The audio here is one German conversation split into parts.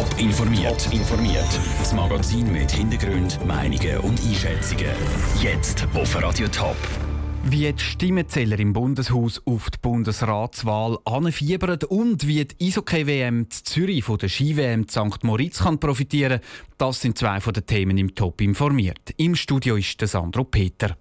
Top informiert. Informiert. Das Magazin mit Hintergrund, Meinungen und Einschätzungen. Jetzt auf Radio Top. Wie die Stimmenzähler im Bundeshaus auf die Bundesratswahl anfiebern und wie die Eishockey-WM Zürich von der Ski-WM St. Moritz kann profitieren, das sind zwei von den Themen im Top informiert. Im Studio ist der Sandro Peter.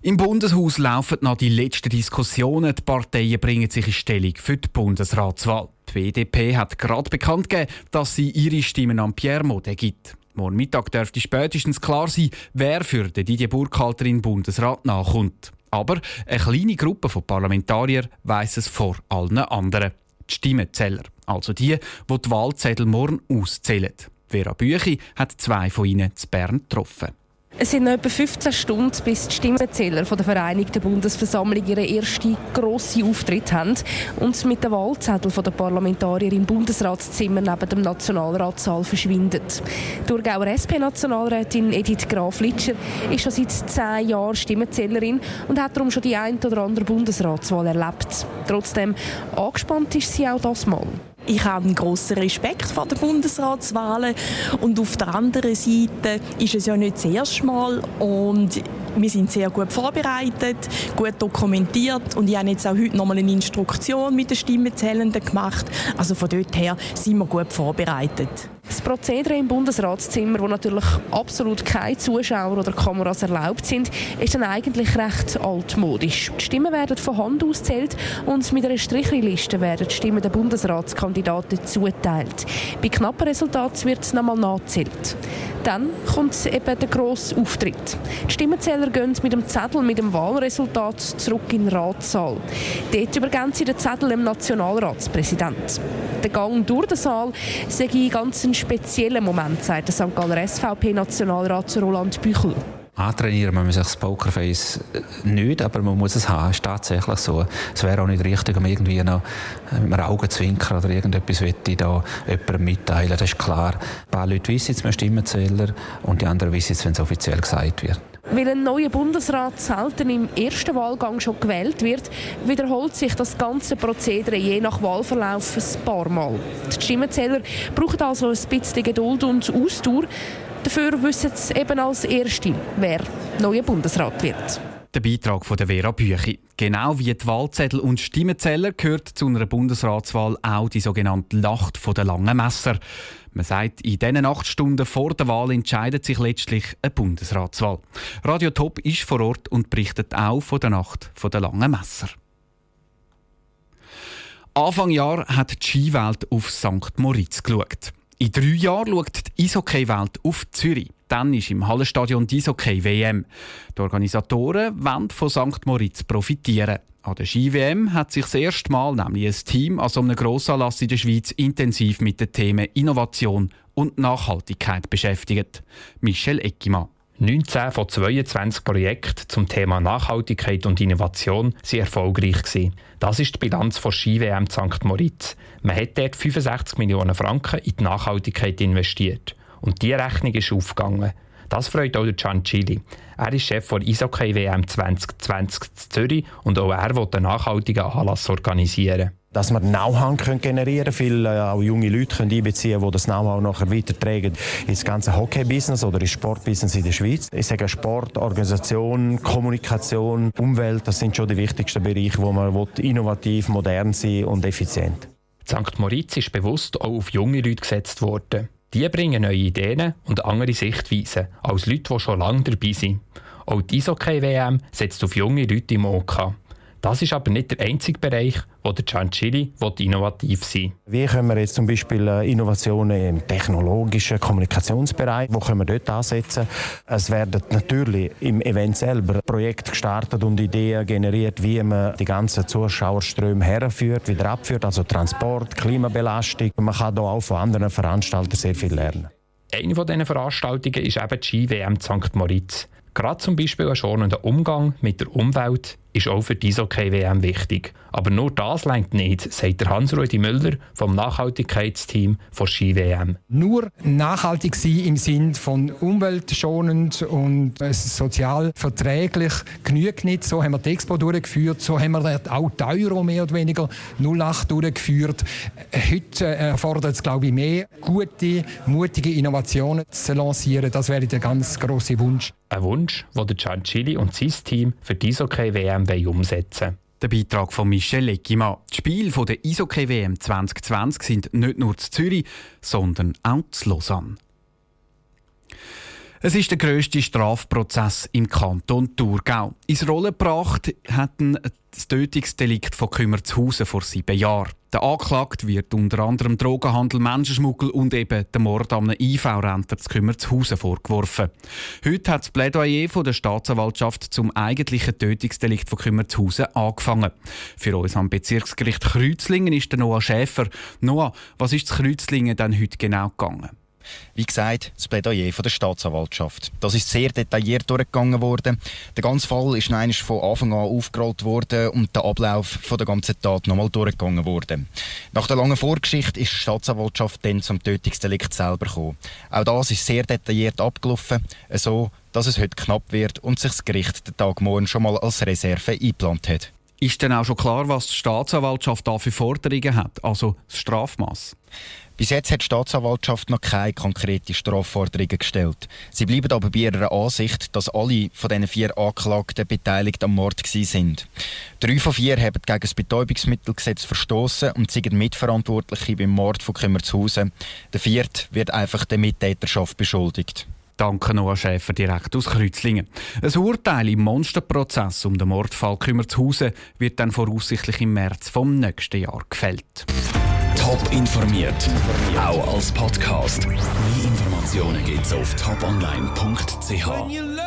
Im Bundeshaus laufen noch die letzten Diskussionen. Die Parteien bringen sich in Stellung für die Bundesratswahl. Die BDP hat gerade bekannt gegeben, dass sie ihre Stimmen an Pierre Modet gibt. Morgen Mittag dürfte spätestens klar sein, wer für den Didier Burkhalter den Bundesrat nachkommt. Aber eine kleine Gruppe von Parlamentariern weiss es vor allen anderen. Die Stimmenzähler, also die, die die Wahlzettel morgen auszählen. Vera Büchi hat zwei von ihnen zu Bern getroffen. Es sind noch etwa 15 Stunden, bis die Stimmenzähler der Vereinigten Bundesversammlung ihren ersten grossen Auftritt haben und mit dem Wahlzettel der Parlamentarier im Bundesratszimmer neben dem Nationalratssaal verschwindet. Die SP-Nationalrätin Edith Graf-Litscher ist schon seit zehn Jahren Stimmenzählerin und hat darum schon die ein oder andere Bundesratswahl erlebt. Trotzdem angespannt ist sie auch das Mal. Ich habe einen grossen Respekt vor den Bundesratswahlen und auf der anderen Seite ist es ja nicht das erste Mal und wir sind sehr gut vorbereitet, gut dokumentiert und ich habe jetzt auch heute nochmal eine Instruktion mit den Stimmenzählenden gemacht. Also von dort her sind wir gut vorbereitet. Prozedere im Bundesratszimmer, wo natürlich absolut keine Zuschauer oder Kameras erlaubt sind, ist dann eigentlich recht altmodisch. Die Stimmen werden von Hand auszählt und mit einer Strichliste werden die Stimmen der Bundesratskandidaten zuteilt. Bei knappen Resultaten wird nochmal nachgezählt. Dann kommt eben der grosse Auftritt. Die Stimmenzähler gehen mit dem Zettel mit dem Wahlresultat zurück in den Ratssaal. Dort übergeben sie den Zettel dem Nationalratspräsident. Der Gang durch den Saal sei ein ganz spezieller Moment, sagt der St. Galler SVP-Nationalrat Roland Büchel. Antrainieren muss man sich das Pokerface nicht, aber man muss es haben. Es ist tatsächlich so. Es wäre auch nicht richtig, um irgendwie noch mit einem Augenzwinkern oder irgendetwas da jemandem mitteilen. Das ist klar. Ein paar Leute wissen es, man Stimmenzähler, und die anderen wissen es, wenn es offiziell gesagt wird. Weil ein neuer Bundesrat selten im ersten Wahlgang schon gewählt wird, wiederholt sich das ganze Prozedere je nach Wahlverlauf ein paar Mal. Die Stimmenzähler brauchen also ein bisschen Geduld und Ausdauer. Dafür wissen sie eben als Erste, wer neuer Bundesrat wird. Der Beitrag von der Vera Büchi. Genau wie die Wahlzettel und Stimmenzähler gehört zu einer Bundesratswahl auch die sogenannte Nacht der langen Messer. Man sagt, in diesen acht Stunden vor der Wahl entscheidet sich letztlich eine Bundesratswahl. Radio Top ist vor Ort und berichtet auch von der Nacht der langen Messer. Anfang Jahr hat die Skiwelt auf St. Moritz geschaut. In drei Jahren schaut die Eishockey-Welt auf Zürich. Dann ist im Hallenstadion die Eishockey-WM. Die Organisatoren wollen von St. Moritz profitieren. An der Ski-WM hat sich das erste Mal nämlich ein Team an so einem Grossanlass in der Schweiz intensiv mit den Themen Innovation und Nachhaltigkeit beschäftigt. Michel Eckimann. 19 von 22 Projekten zum Thema Nachhaltigkeit und Innovation waren erfolgreich. Gewesen. Das ist die Bilanz von Ski-WM St. Moritz. Man hat dort 65 Millionen Franken in die Nachhaltigkeit investiert. Und diese Rechnung ist aufgegangen. Das freut auch Gian Chili. Er ist Chef der Eishockey WM 2020 in Zürich und auch er will einen nachhaltigen Anlass organisieren dass wir Know-how generieren können, viele äh, auch junge Leute können einbeziehen die das Know-how nachher weitertragen ins ganze Hockey-Business oder ins Sport-Business in der Schweiz. Ich sage Sport, Organisation, Kommunikation, Umwelt, das sind schon die wichtigsten Bereiche, wo man innovativ, modern sein und effizient. St. Moritz ist bewusst auch auf junge Leute gesetzt worden. Die bringen neue Ideen und andere Sichtweisen als Leute, die schon lange dabei sind. Auch die Eishockey-WM setzt auf junge Leute im OK. Das ist aber nicht der einzige Bereich, wo der Giancilli innovativ sein. Wie können wir jetzt zum Beispiel äh, Innovationen im technologischen Kommunikationsbereich, wo können wir dort ansetzen? Es werden natürlich im Event selber Projekte gestartet und Ideen generiert, wie man die ganzen Zuschauerströme herführt, wieder abführt, also Transport, Klimabelastung. Man kann da auch von anderen Veranstaltern sehr viel lernen. Eine von diesen Veranstaltungen ist eben die Ski-WM St. Moritz. Gerade zum Beispiel ein schonender Umgang mit der Umwelt ist auch für die Eishockey-WM wichtig. Aber nur das längt nicht, sagt der Hans-Rudi Müller vom Nachhaltigkeitsteam von Ski-WM. Nur nachhaltig sein im Sinn von umweltschonend und sozial verträglich genügt nicht. So haben wir die Expo durchgeführt, so haben wir auch die Euro mehr oder weniger 08 durchgeführt. Heute erfordert es, glaube ich, mehr gute, mutige Innovationen zu lancieren. Das wäre der ganz große Wunsch. Ein Wunsch, den der Giancilli und sein Team für die Eishockey-WM umsetzen. Der Beitrag von Michel Leckimann. Die Spiele der Eishockey-WM 2020 sind nicht nur zu Zürich, sondern auch zu Lausanne. Es ist der grösste Strafprozess im Kanton Thurgau. Ins Rollen gebracht hat das Tötungsdelikt von Kümmerzhausen vor sieben Jahren. Der Anklagte wird unter anderem Drogenhandel, Menschenschmuggel und eben der Mord an einem IV-Rentner zu Kümmerzhausen vorgeworfen. Heute hat das Plädoyer von der Staatsanwaltschaft zum eigentlichen Tötungsdelikt von Kümmerzhausen angefangen. Für uns am Bezirksgericht Kreuzlingen ist der Noah Schäfer. Noah, was ist das Kreuzlingen denn heute genau gegangen? Wie gesagt, das Plädoyer von der Staatsanwaltschaft. Das ist sehr detailliert durchgegangen worden. Der ganze Fall ist noch von Anfang an aufgerollt worden und der Ablauf von der ganzen Tat nochmal durchgegangen worden. Nach der langen Vorgeschichte ist die Staatsanwaltschaft dann zum Tötungsdelikt selber gekommen. Auch das ist sehr detailliert abgelaufen, so dass es heute knapp wird und sich das Gericht den Tag morgen schon mal als Reserve eingeplant hat. Ist denn auch schon klar, was die Staatsanwaltschaft da für Forderungen hat, also das Strafmaß? Bis jetzt hat die Staatsanwaltschaft noch keine konkrete Strafforderungen gestellt. Sie bleiben aber bei ihrer Ansicht, dass alle von diesen vier Anklagten beteiligt am Mord sind. Drei von vier haben gegen das Betäubungsmittelgesetz verstoßen und sind Mitverantwortliche beim Mord von Kümmerzhausen. Der vierte wird einfach der Mittäterschaft beschuldigt. Danke Noah Schäfer direkt aus Kreuzlingen. Ein Urteil im Monsterprozess um den Mordfall Kümmerzhausen wird dann voraussichtlich im März vom nächsten Jahr gefällt. Top informiert, auch als Podcast. Mehr Informationen gibt's auf toponline.ch.